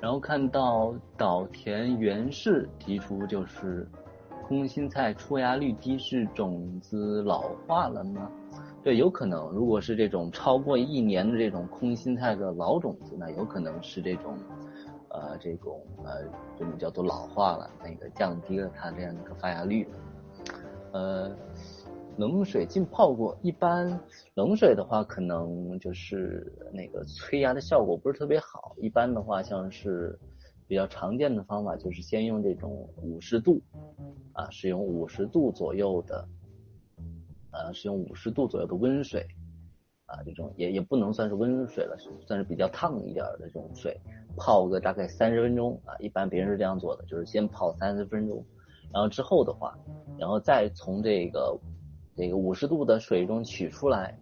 然后看到岛田元氏提出，就是空心菜出芽率低是种子老化了吗？对，有可能。如果是这种超过一年的这种空心菜的老种子，那有可能是这种呃这种呃这种叫做老化了，那个降低了它这样一个发芽率。呃，冷水浸泡过，一般冷水的话，可能就是那个催芽的效果不是特别好。一般的话，像是比较常见的方法，就是先用这种五十度啊，使用五十度左右的，呃，使用五十度左右的温水啊，这种也也不能算是温水了，算是比较烫一点的这种水，泡个大概三十分钟啊。一般别人是这样做的，就是先泡三十分钟。然后之后的话，然后再从这个这个五十度的水中取出来，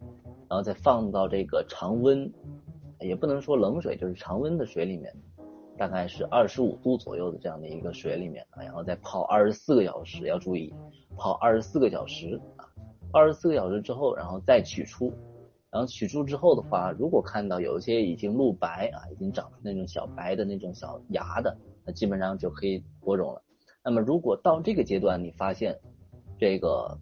然后再放到这个常温，也不能说冷水，就是常温的水里面，大概是二十五度左右的这样的一个水里面，然后再泡二十四个小时，要注意泡二十四个小时啊，二十四个小时之后，然后再取出，然后取出之后的话，如果看到有一些已经露白啊，已经长出那种小白的那种小芽的，那基本上就可以播种了。那么，如果到这个阶段你发现这个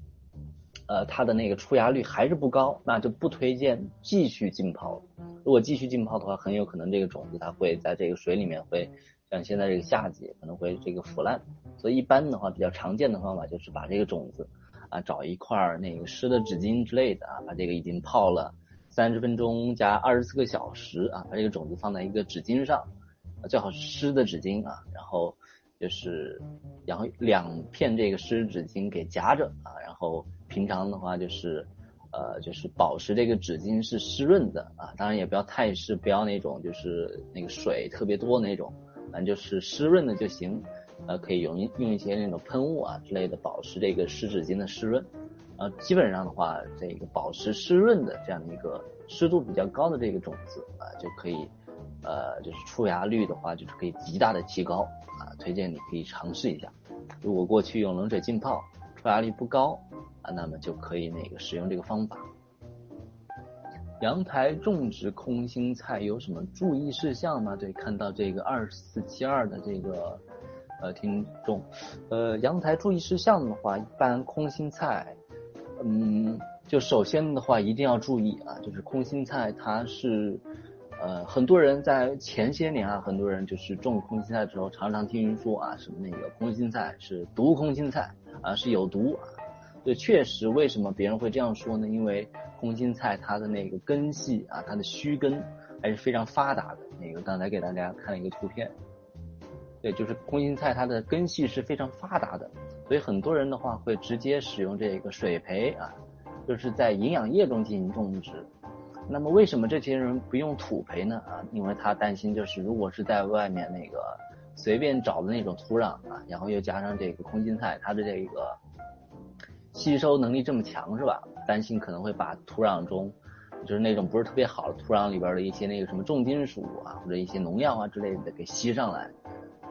呃它的那个出芽率还是不高，那就不推荐继续浸泡。如果继续浸泡的话，很有可能这个种子它会在这个水里面会像现在这个夏季可能会这个腐烂。所以一般的话，比较常见的方法就是把这个种子啊找一块那个湿的纸巾之类的啊，把这个已经泡了三十分钟加二十四个小时啊，把这个种子放在一个纸巾上，最好是湿的纸巾啊，然后。就是，然后两片这个湿纸巾给夹着啊，然后平常的话就是，呃，就是保持这个纸巾是湿润的啊，当然也不要太湿，不要那种就是那个水特别多那种，反正就是湿润的就行，呃，可以用用一些那种喷雾啊之类的保持这个湿纸巾的湿润，呃，基本上的话，这个保持湿润的这样的一个湿度比较高的这个种子啊，就可以。呃，就是出芽率的话，就是可以极大的提高啊，推荐你可以尝试一下。如果过去用冷水浸泡，出芽率不高啊，那么就可以那个使用这个方法。阳台种植空心菜有什么注意事项吗？对，看到这个二四七二的这个呃听众，呃，阳台注意事项的话，一般空心菜，嗯，就首先的话一定要注意啊，就是空心菜它是。呃，很多人在前些年啊，很多人就是种空心菜的时候，常常听人说啊，什么那个空心菜是毒空心菜啊，是有毒。对，确实，为什么别人会这样说呢？因为空心菜它的那个根系啊，它的须根还是非常发达的。那个刚才给大家看了一个图片，对，就是空心菜它的根系是非常发达的，所以很多人的话会直接使用这个水培啊，就是在营养液中进行种植。那么为什么这些人不用土培呢？啊，因为他担心就是如果是在外面那个随便找的那种土壤啊，然后又加上这个空心菜，它的这个吸收能力这么强是吧？担心可能会把土壤中就是那种不是特别好的土壤里边的一些那个什么重金属啊或者一些农药啊之类的给吸上来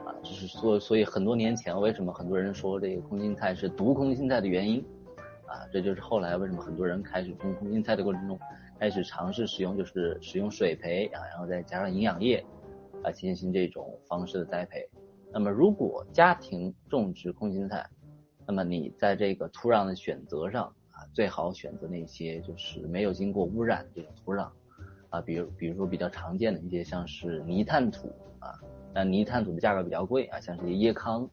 啊，就是所所以很多年前为什么很多人说这个空心菜是毒空心菜的原因啊，这就是后来为什么很多人开始种空心菜的过程中。开始尝试使用，就是使用水培啊，然后再加上营养液啊，进行这种方式的栽培。那么，如果家庭种植空心菜，那么你在这个土壤的选择上啊，最好选择那些就是没有经过污染的这种土壤啊，比如比如说比较常见的一些像是泥炭土啊，但泥炭土的价格比较贵啊，像这些椰糠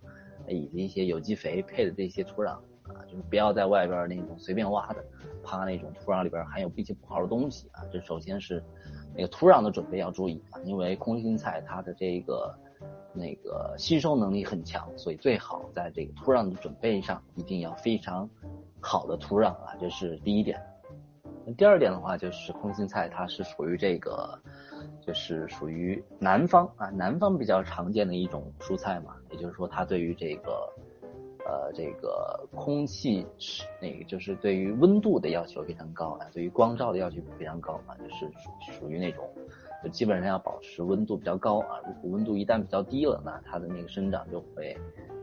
以及一些有机肥配的这些土壤。啊，就是不要在外边那种随便挖的，怕那种土壤里边含有一些不好的东西啊。这首先是那个土壤的准备要注意啊，因为空心菜它的这个那个吸收能力很强，所以最好在这个土壤的准备上一定要非常好的土壤啊，这是第一点。那第二点的话就是空心菜它是属于这个就是属于南方啊，南方比较常见的一种蔬菜嘛，也就是说它对于这个。呃，这个空气是那个，就是对于温度的要求非常高啊，对于光照的要求非常高啊，就是属属于那种，就基本上要保持温度比较高啊。如果温度一旦比较低了，那它的那个生长就会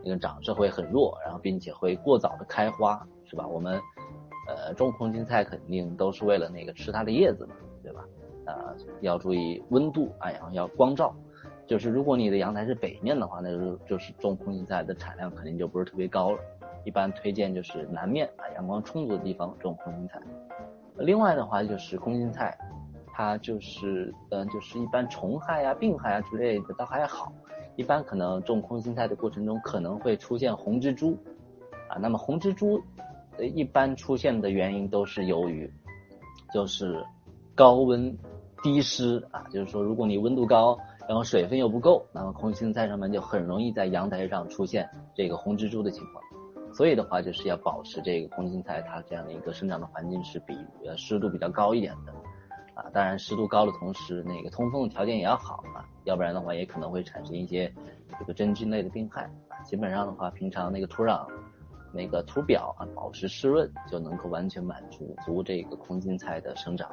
那个长势会很弱，然后并且会过早的开花，是吧？我们呃种空心菜肯定都是为了那个吃它的叶子嘛，对吧？啊，要注意温度啊，然后要光照。就是如果你的阳台是北面的话，那就是就是种空心菜的产量肯定就不是特别高了。一般推荐就是南面啊，阳光充足的地方种空心菜。另外的话就是空心菜，它就是嗯就是一般虫害啊、病害啊之类的倒还好。一般可能种空心菜的过程中可能会出现红蜘蛛啊，那么红蜘蛛一般出现的原因都是由于就是高温低湿啊，就是说如果你温度高。然后水分又不够，那么空心菜上面就很容易在阳台上出现这个红蜘蛛的情况。所以的话，就是要保持这个空心菜它这样的一个生长的环境是比呃湿度比较高一点的啊。当然湿度高的同时，那个通风的条件也要好啊，要不然的话也可能会产生一些这个真菌类的病害啊。基本上的话，平常那个土壤那个土表啊保持湿润，就能够完全满足足这个空心菜的生长。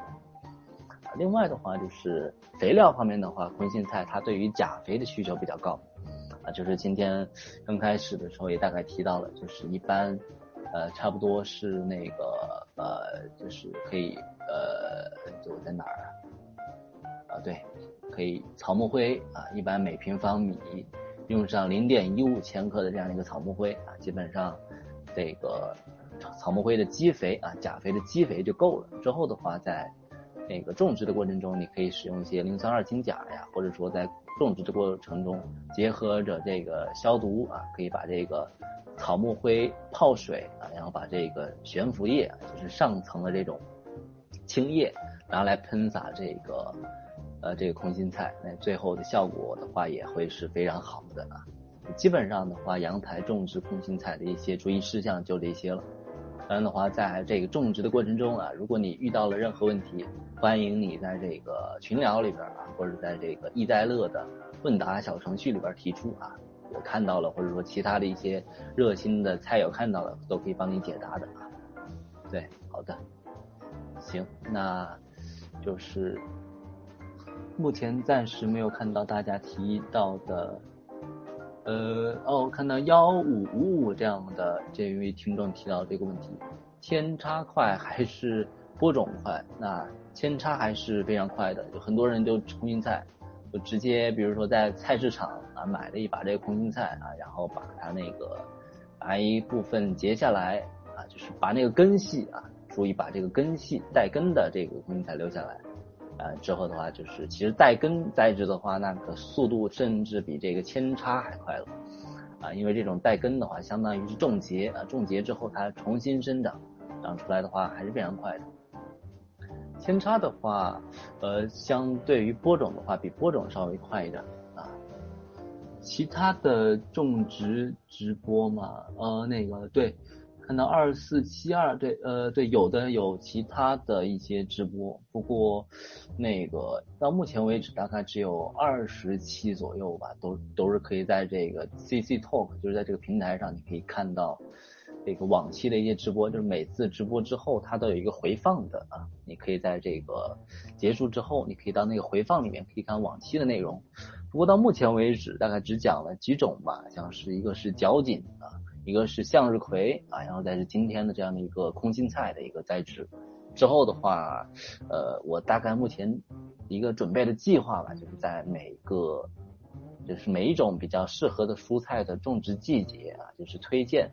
另外的话，就是肥料方面的话，空心菜它对于钾肥的需求比较高，啊，就是今天刚开始的时候也大概提到了，就是一般，呃，差不多是那个呃，就是可以就在哪儿啊？啊，对，可以草木灰啊，一般每平方米用上零点一五千克的这样一个草木灰啊，基本上这个草木灰的基肥啊，钾肥的基肥就够了。之后的话在。那个种植的过程中，你可以使用一些磷酸二氢钾呀，或者说在种植的过程中结合着这个消毒啊，可以把这个草木灰泡水啊，然后把这个悬浮液，就是上层的这种青叶拿来喷洒这个呃这个空心菜，那最后的效果的话也会是非常好的啊。基本上的话，阳台种植空心菜的一些注意事项就这些了。当然的话，在这个种植的过程中啊，如果你遇到了任何问题，欢迎你在这个群聊里边啊，或者在这个易在乐的问答小程序里边提出啊，我看到了，或者说其他的一些热心的菜友看到了，都可以帮你解答的啊。对，好的，行，那就是目前暂时没有看到大家提到的。呃哦，看到幺五五五这样的这位听众提到这个问题，扦插快还是播种快？那扦插还是非常快的，有很多人就空心菜，就直接比如说在菜市场啊买了一把这个空心菜啊，然后把它那个把一部分截下来啊，就是把那个根系啊，注意把这个根系带根的这个空心菜留下来。呃，之后的话就是，其实带根栽植的话，那个速度甚至比这个扦插还快了，啊，因为这种带根的话，相当于是种结啊，种结之后它重新生长，长出来的话还是非常快的。扦插的话，呃，相对于播种的话，比播种稍微快一点啊。其他的种植直播嘛，呃，那个对。看到二四七二，对，呃，对，有的有其他的一些直播，不过那个到目前为止大概只有二十期左右吧，都都是可以在这个 CC Talk，就是在这个平台上，你可以看到这个往期的一些直播，就是每次直播之后它都有一个回放的啊，你可以在这个结束之后，你可以到那个回放里面可以看往期的内容。不过到目前为止大概只讲了几种吧，像是一个是角锦啊。一个是向日葵啊，然后再是今天的这样的一个空心菜的一个栽植。之后的话，呃，我大概目前一个准备的计划吧，就是在每个就是每一种比较适合的蔬菜的种植季节啊，就是推荐，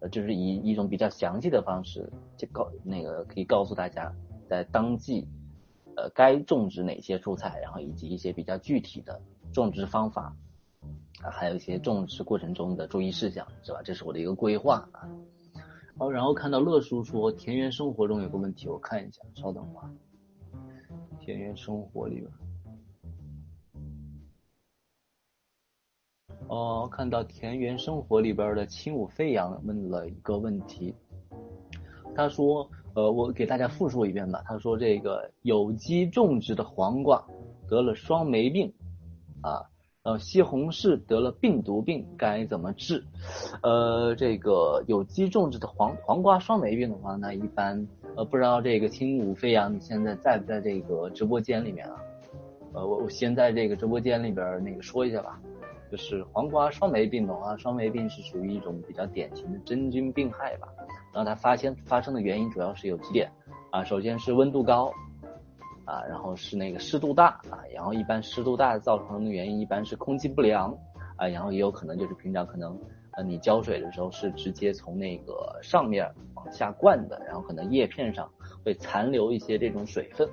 呃，就是以一种比较详细的方式，就告那个可以告诉大家在当季呃该种植哪些蔬菜，然后以及一些比较具体的种植方法。啊，还有一些种植过程中的注意事项，是吧？这是我的一个规划啊。哦，然后看到乐叔说田园生活中有个问题，我看一下，稍等啊。田园生活里边，哦，看到田园生活里边的轻舞飞扬问了一个问题，他说，呃，我给大家复述一遍吧。他说这个有机种植的黄瓜得了双霉病，啊。呃，西红柿得了病毒病该怎么治？呃，这个有机种植的黄黄瓜双霉病的话，那一般呃，不知道这个轻舞飞扬你现在在不在这个直播间里面啊？呃，我我先在这个直播间里边那个说一下吧，就是黄瓜双霉病的话，双霉病是属于一种比较典型的真菌病害吧。然后它发现发生的原因主要是有几点啊，首先是温度高。啊，然后是那个湿度大啊，然后一般湿度大造成的原因一般是空气不良啊，然后也有可能就是平常可能呃你浇水的时候是直接从那个上面往下灌的，然后可能叶片上会残留一些这种水分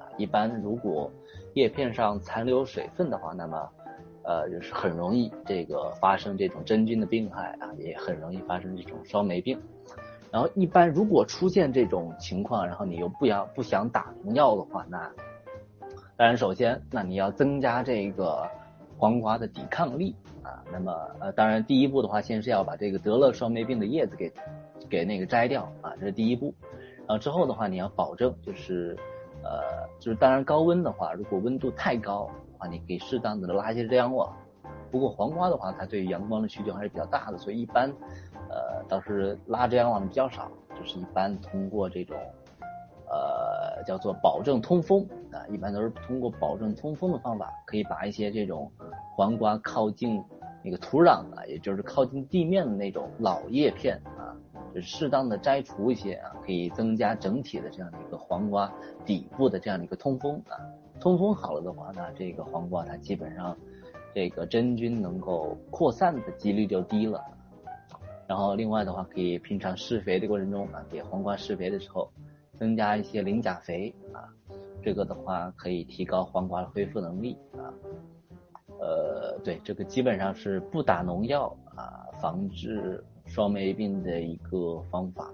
啊，一般如果叶片上残留水分的话，那么呃就是很容易这个发生这种真菌的病害啊，也很容易发生这种烧霉病。然后一般如果出现这种情况，然后你又不要不想打农药的话，那当然首先那你要增加这个黄瓜的抵抗力啊。那么呃当然第一步的话，先是要把这个得了烧霉病的叶子给给那个摘掉啊，这是第一步。然后之后的话，你要保证就是呃就是当然高温的话，如果温度太高啊，你可以适当的拉一些遮阳网。不过黄瓜的话，它对阳光的需求还是比较大的，所以一般。呃，倒是拉遮阳网的比较少，就是一般通过这种呃叫做保证通风啊，一般都是通过保证通风的方法，可以把一些这种黄瓜靠近那个土壤啊，也就是靠近地面的那种老叶片啊，就是适当的摘除一些啊，可以增加整体的这样的一个黄瓜底部的这样的一个通风啊，通风好了的话，那这个黄瓜它基本上这个真菌能够扩散的几率就低了。然后另外的话，可以平常施肥的过程中啊，给黄瓜施肥的时候，增加一些磷钾肥啊，这个的话可以提高黄瓜的恢复能力啊。呃，对，这个基本上是不打农药啊，防治霜霉病的一个方法。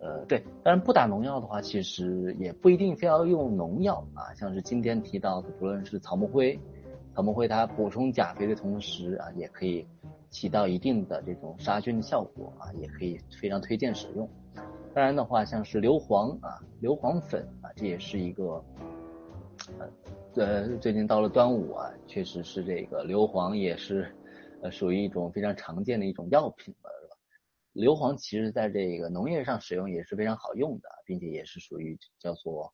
呃，对，当然不打农药的话，其实也不一定非要用农药啊，像是今天提到的，不论是草木灰，草木灰它补充钾肥的同时啊，也可以。起到一定的这种杀菌的效果啊，也可以非常推荐使用。当然的话，像是硫磺啊、硫磺粉啊，这也是一个呃呃，最近到了端午啊，确实是这个硫磺也是呃属于一种非常常见的一种药品了，是吧？硫磺其实在这个农业上使用也是非常好用的，并且也是属于叫做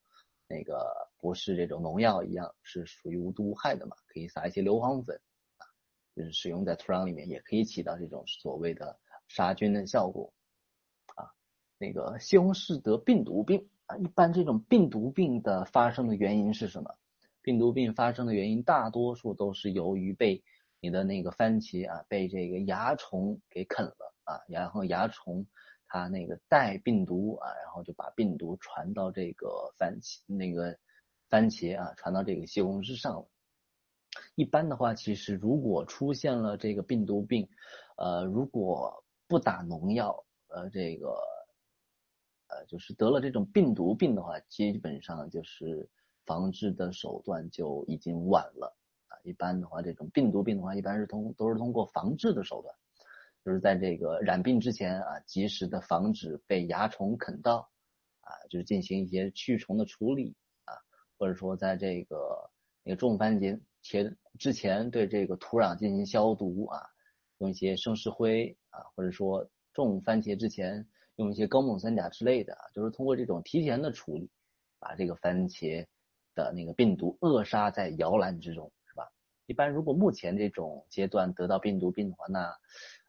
那个不是这种农药一样，是属于无毒无害的嘛，可以撒一些硫磺粉啊。就是使用在土壤里面，也可以起到这种所谓的杀菌的效果啊。那个西红柿得病毒病啊，一般这种病毒病的发生的原因是什么？病毒病发生的原因大多数都是由于被你的那个番茄啊被这个蚜虫给啃了啊，然后蚜虫它那个带病毒啊，然后就把病毒传到这个番茄那个番茄啊，传到这个西红柿上了。一般的话，其实如果出现了这个病毒病，呃，如果不打农药，呃，这个，呃，就是得了这种病毒病的话，基本上就是防治的手段就已经晚了啊。一般的话，这种病毒病的话，一般是通都是通过防治的手段，就是在这个染病之前啊，及时的防止被蚜虫啃到啊，就是进行一些驱虫的处理啊，或者说在这个那个种番茄。前之前对这个土壤进行消毒啊，用一些生石灰啊，或者说种番茄之前用一些高锰酸钾之类的啊，就是通过这种提前的处理，把这个番茄的那个病毒扼杀在摇篮之中，是吧？一般如果目前这种阶段得到病毒病的话，那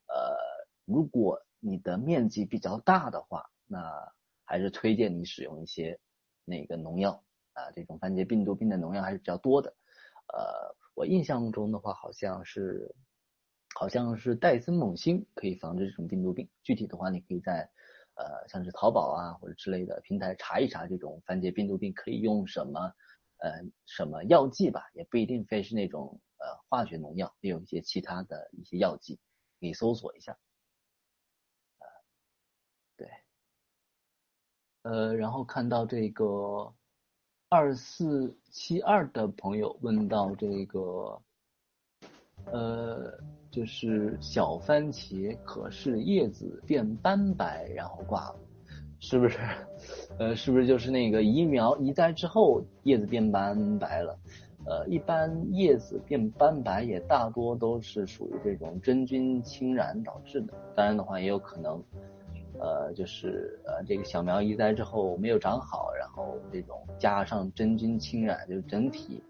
呃，如果你的面积比较大的话，那还是推荐你使用一些那个农药啊，这种番茄病毒病的农药还是比较多的。呃，我印象中的话，好像是，好像是戴森锰锌可以防治这种病毒病。具体的话，你可以在呃，像是淘宝啊或者之类的平台查一查这种番茄病毒病可以用什么呃什么药剂吧，也不一定非是那种呃化学农药，也有一些其他的一些药剂，你搜索一下。对，呃，然后看到这个。二四七二的朋友问到这个，呃，就是小番茄，可是叶子变斑白然后挂了，是不是？呃，是不是就是那个移苗移栽之后叶子变斑白了？呃，一般叶子变斑白也大多都是属于这种真菌侵染导致的，当然的话也有可能。呃，就是呃，这个小苗移栽之后没有长好，然后这种加上真菌侵染，就是整体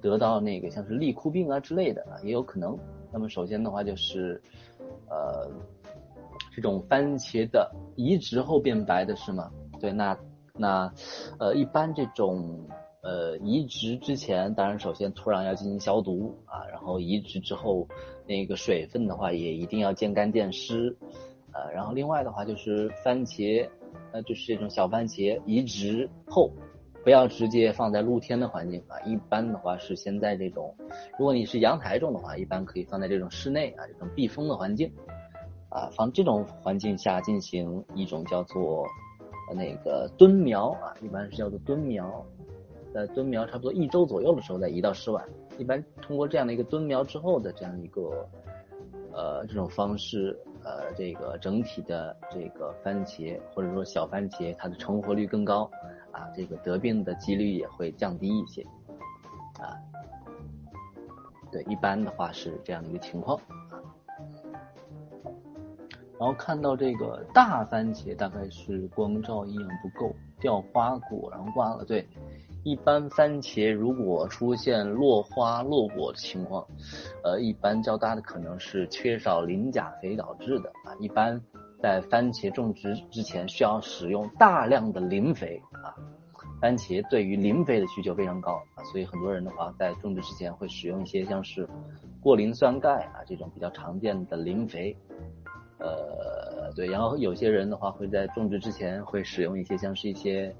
得到那个像是立枯病啊之类的啊，也有可能。那么首先的话就是，呃，这种番茄的移植后变白的是吗？对，那那呃，一般这种呃移植之前，当然首先土壤要进行消毒啊，然后移植之后那个水分的话也一定要见干见湿，呃，然后另外的话就是番茄，呃，就是这种小番茄移植后。不要直接放在露天的环境啊，一般的话是先在这种，如果你是阳台种的话，一般可以放在这种室内啊，这种避风的环境啊，放这种环境下进行一种叫做那个蹲苗啊，一般是叫做蹲苗，在蹲苗差不多一周左右的时候再移到室外，一般通过这样的一个蹲苗之后的这样一个呃这种方式，呃这个整体的这个番茄或者说小番茄它的成活率更高。啊，这个得病的几率也会降低一些，啊，对，一般的话是这样的一个情况。然后看到这个大番茄大概是光照营养不够，掉花果然后挂了。对，一般番茄如果出现落花落果的情况，呃，一般较大的可能是缺少磷钾肥导致的啊。一般在番茄种植之前需要使用大量的磷肥啊。番茄对于磷肥的需求非常高啊，所以很多人的话在种植之前会使用一些像是过磷酸钙啊这种比较常见的磷肥，呃对，然后有些人的话会在种植之前会使用一些像是一些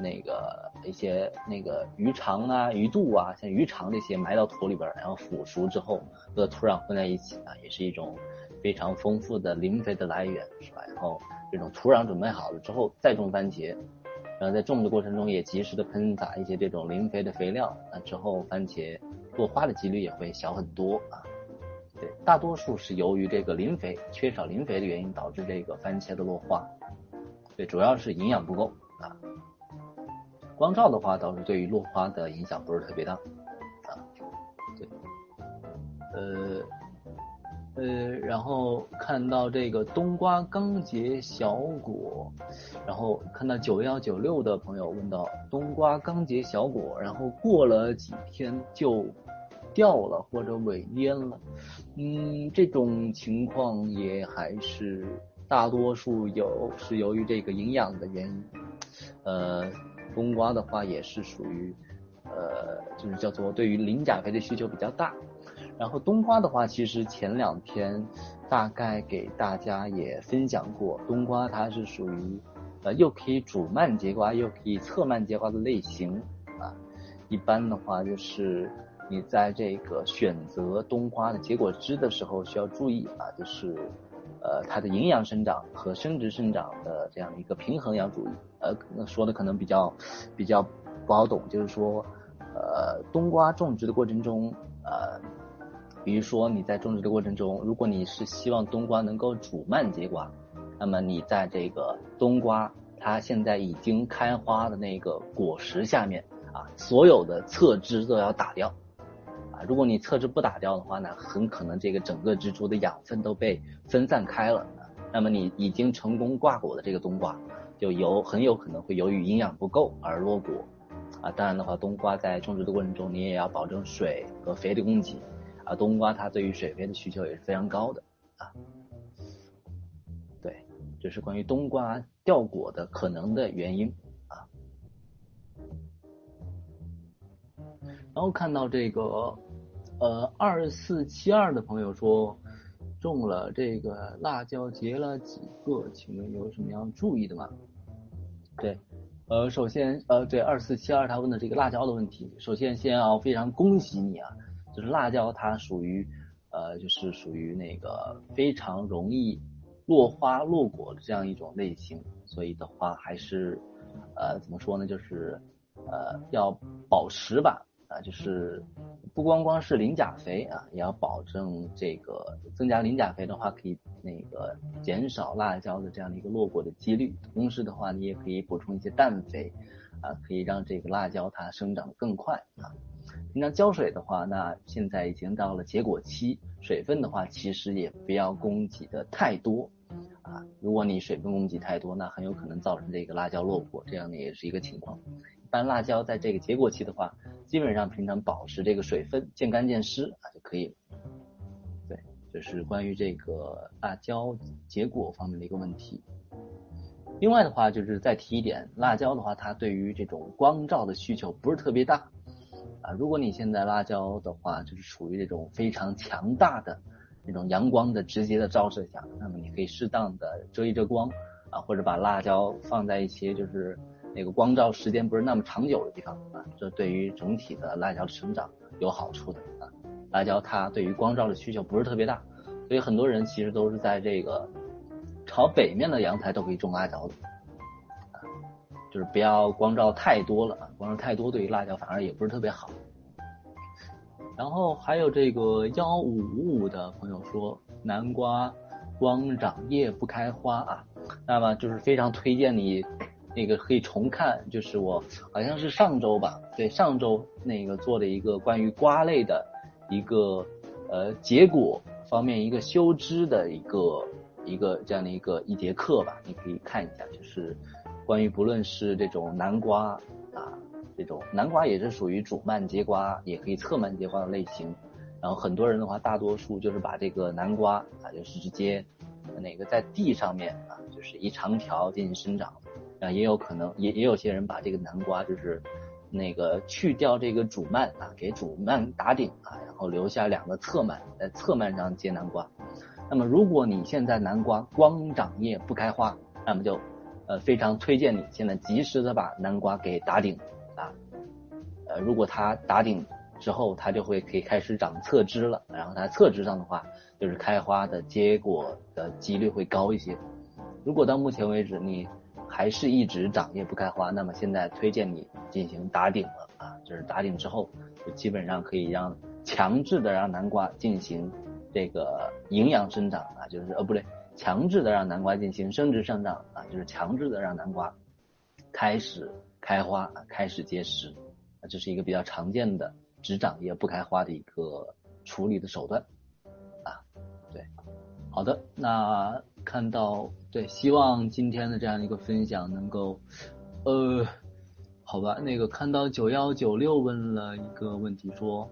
那个一些那个鱼肠啊鱼肚啊像鱼肠这些埋到土里边，然后腐熟之后和土壤混在一起啊，也是一种非常丰富的磷肥的来源是吧？然后这种土壤准备好了之后再种番茄。然后在种的过程中也及时的喷洒一些这种磷肥的肥料，那之后番茄落花的几率也会小很多啊。对，大多数是由于这个磷肥缺少磷肥的原因导致这个番茄的落花。对，主要是营养不够啊。光照的话倒是对于落花的影响不是特别大啊。对，呃。呃，然后看到这个冬瓜刚结小果，然后看到九幺九六的朋友问到冬瓜刚结小果，然后过了几天就掉了或者萎蔫了，嗯，这种情况也还是大多数有是由于这个营养的原因，呃，冬瓜的话也是属于呃，就是叫做对于磷钾肥的需求比较大。然后冬瓜的话，其实前两天大概给大家也分享过，冬瓜它是属于呃又可以主慢结瓜，又可以侧慢结瓜的类型啊。一般的话就是你在这个选择冬瓜的结果汁的时候需要注意啊，就是呃它的营养生长和生殖生长的这样一个平衡要注意。呃，说的可能比较比较不好懂，就是说呃冬瓜种植的过程中呃。比如说你在种植的过程中，如果你是希望冬瓜能够主蔓结瓜，那么你在这个冬瓜它现在已经开花的那个果实下面啊，所有的侧枝都要打掉。如果你侧枝不打掉的话呢，很可能这个整个植株的养分都被分散开了，那么你已经成功挂果的这个冬瓜就有很有可能会由于营养不够而落果啊。当然的话，冬瓜在种植的过程中你也要保证水和肥的供给。啊，冬瓜它对于水肥的需求也是非常高的啊。对，这是关于冬瓜掉果的可能的原因啊。然后看到这个呃二四七二的朋友说种了这个辣椒结了几个，请问有什么要注意的吗？对，呃，首先呃对二四七二他问的这个辣椒的问题，首先先要非常恭喜你啊。就是辣椒，它属于呃，就是属于那个非常容易落花落果的这样一种类型，所以的话还是呃怎么说呢，就是呃要保持吧就是不光光是磷钾肥啊，也要保证这个增加磷钾肥的话，可以那个减少辣椒的这样的一个落果的几率。同时的话，你也可以补充一些氮肥啊，可以让这个辣椒它生长更快啊。平常浇水的话，那现在已经到了结果期，水分的话其实也不要供给的太多啊。如果你水分供给太多，那很有可能造成这个辣椒落果，这样的也是一个情况。一般辣椒在这个结果期的话，基本上平常保持这个水分见干见湿啊就可以了。对，这是关于这个辣椒结果方面的一个问题。另外的话，就是再提一点，辣椒的话，它对于这种光照的需求不是特别大啊。如果你现在辣椒的话，就是处于这种非常强大的那种阳光的直接的照射下，那么你可以适当的遮一遮光啊，或者把辣椒放在一些就是那个光照时间不是那么长久的地方啊，这对于整体的辣椒的生长有好处的啊。辣椒它对于光照的需求不是特别大，所以很多人其实都是在这个。朝北面的阳台都可以种辣椒的，啊，就是不要光照太多了啊，光照太多对于辣椒反而也不是特别好。然后还有这个幺五五五的朋友说，南瓜光长叶不开花啊，那么就是非常推荐你那个可以重看，就是我好像是上周吧，对上周那个做的一个关于瓜类的一个呃结果方面一个修枝的一个。一个这样的一个一节课吧，你可以看一下，就是关于不论是这种南瓜啊，这种南瓜也是属于主蔓节瓜，也可以侧蔓节瓜的类型。然后很多人的话，大多数就是把这个南瓜啊，就是直接哪个在地上面啊，就是一长条进行生长。啊，也有可能也也有些人把这个南瓜就是那个去掉这个主蔓啊，给主蔓打顶啊，然后留下两个侧蔓，在侧蔓上结南瓜。那么，如果你现在南瓜光长叶不开花，那么就，呃，非常推荐你现在及时的把南瓜给打顶啊，呃，如果它打顶之后，它就会可以开始长侧枝了，然后它侧枝上的话，就是开花的结果的几率会高一些。如果到目前为止你还是一直长叶不开花，那么现在推荐你进行打顶了啊，就是打顶之后，就基本上可以让强制的让南瓜进行。这个营养生长啊，就是呃不对，强制的让南瓜进行生殖生长啊，就是强制的让南瓜开始开花，开始结实啊，这是一个比较常见的只长叶不开花的一个处理的手段啊。对，好的，那看到对，希望今天的这样一个分享能够呃，好吧，那个看到九幺九六问了一个问题说。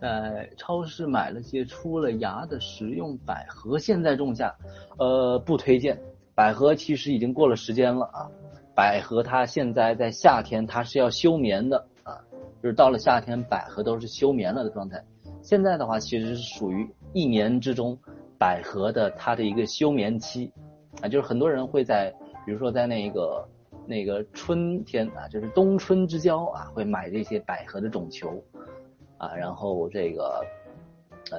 在超市买了些出了芽的食用百合，现在种下，呃，不推荐。百合其实已经过了时间了啊。百合它现在在夏天它是要休眠的啊，就是到了夏天百合都是休眠了的状态。现在的话其实是属于一年之中百合的它的一个休眠期啊，就是很多人会在比如说在那个那个春天啊，就是冬春之交啊，会买这些百合的种球。啊，然后这个，呃，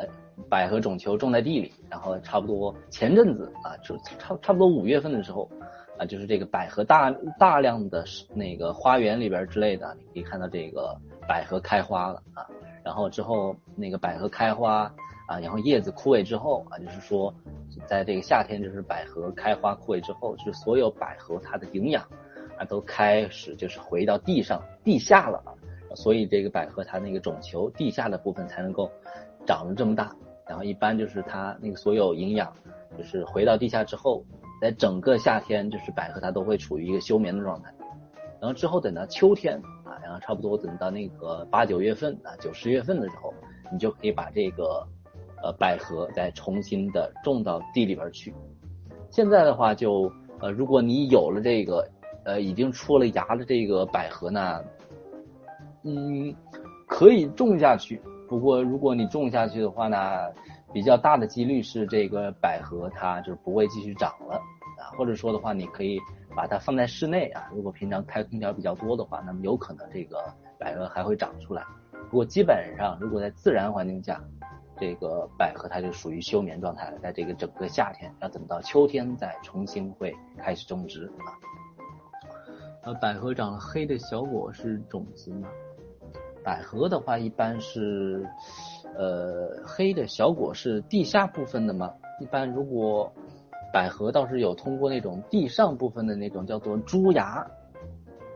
百合种球种在地里，然后差不多前阵子啊，就差差不多五月份的时候，啊，就是这个百合大大量的那个花园里边之类的，你可以看到这个百合开花了啊，然后之后那个百合开花啊，然后叶子枯萎之后啊，就是说，在这个夏天就是百合开花枯萎之后，就是所有百合它的营养啊都开始就是回到地上地下了啊。所以这个百合它那个种球地下的部分才能够长得这么大，然后一般就是它那个所有营养就是回到地下之后，在整个夏天就是百合它都会处于一个休眠的状态，然后之后等到秋天啊，然后差不多等到那个八九月份啊九十月份的时候，你就可以把这个呃百合再重新的种到地里边去。现在的话就呃如果你有了这个呃已经出了芽的这个百合呢。嗯，可以种下去。不过，如果你种下去的话呢，比较大的几率是这个百合它就是不会继续长了啊。或者说的话，你可以把它放在室内啊。如果平常开空调比较多的话，那么有可能这个百合还会长出来。不过基本上，如果在自然环境下，这个百合它就属于休眠状态了。在这个整个夏天，要等到秋天再重新会开始种植啊。呃，百合长了黑的小果是种子吗？百合的话，一般是，呃，黑的小果是地下部分的吗？一般如果百合倒是有通过那种地上部分的那种叫做珠芽，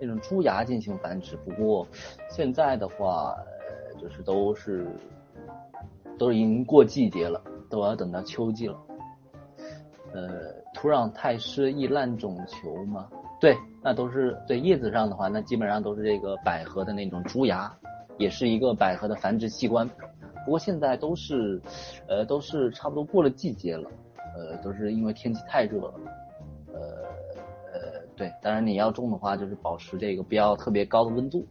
那种珠芽进行繁殖。不过现在的话，就是都是都已经过季节了，都要等到秋季了。呃，土壤太湿易烂种球吗？对，那都是对叶子上的话，那基本上都是这个百合的那种珠芽。也是一个百合的繁殖器官，不过现在都是，呃，都是差不多过了季节了，呃，都是因为天气太热了，呃呃，对，当然你要种的话，就是保持这个不要特别高的温度，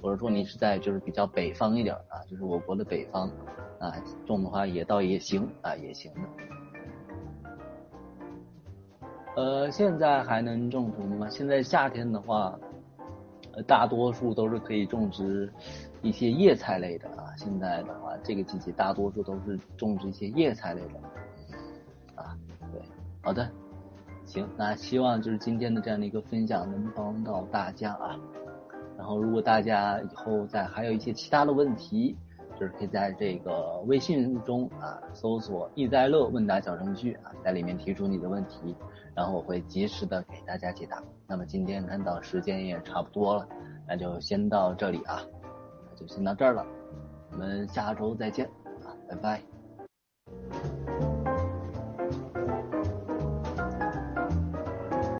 或者说你是在就是比较北方一点啊，就是我国的北方啊种的话也倒也行啊也行的。呃，现在还能种什么吗？现在夏天的话，大多数都是可以种植一些叶菜类的啊。现在的话，这个季节大多数都是种植一些叶菜类的啊。对，好的，行，那希望就是今天的这样的一个分享能帮到大家啊。然后，如果大家以后再还有一些其他的问题，就是可以在这个微信中啊搜索“易在乐问答小程序”啊，在里面提出你的问题。然后我会及时的给大家解答。那么今天看到时间也差不多了，那就先到这里啊，那就先到这儿了。我们下周再见啊，拜拜。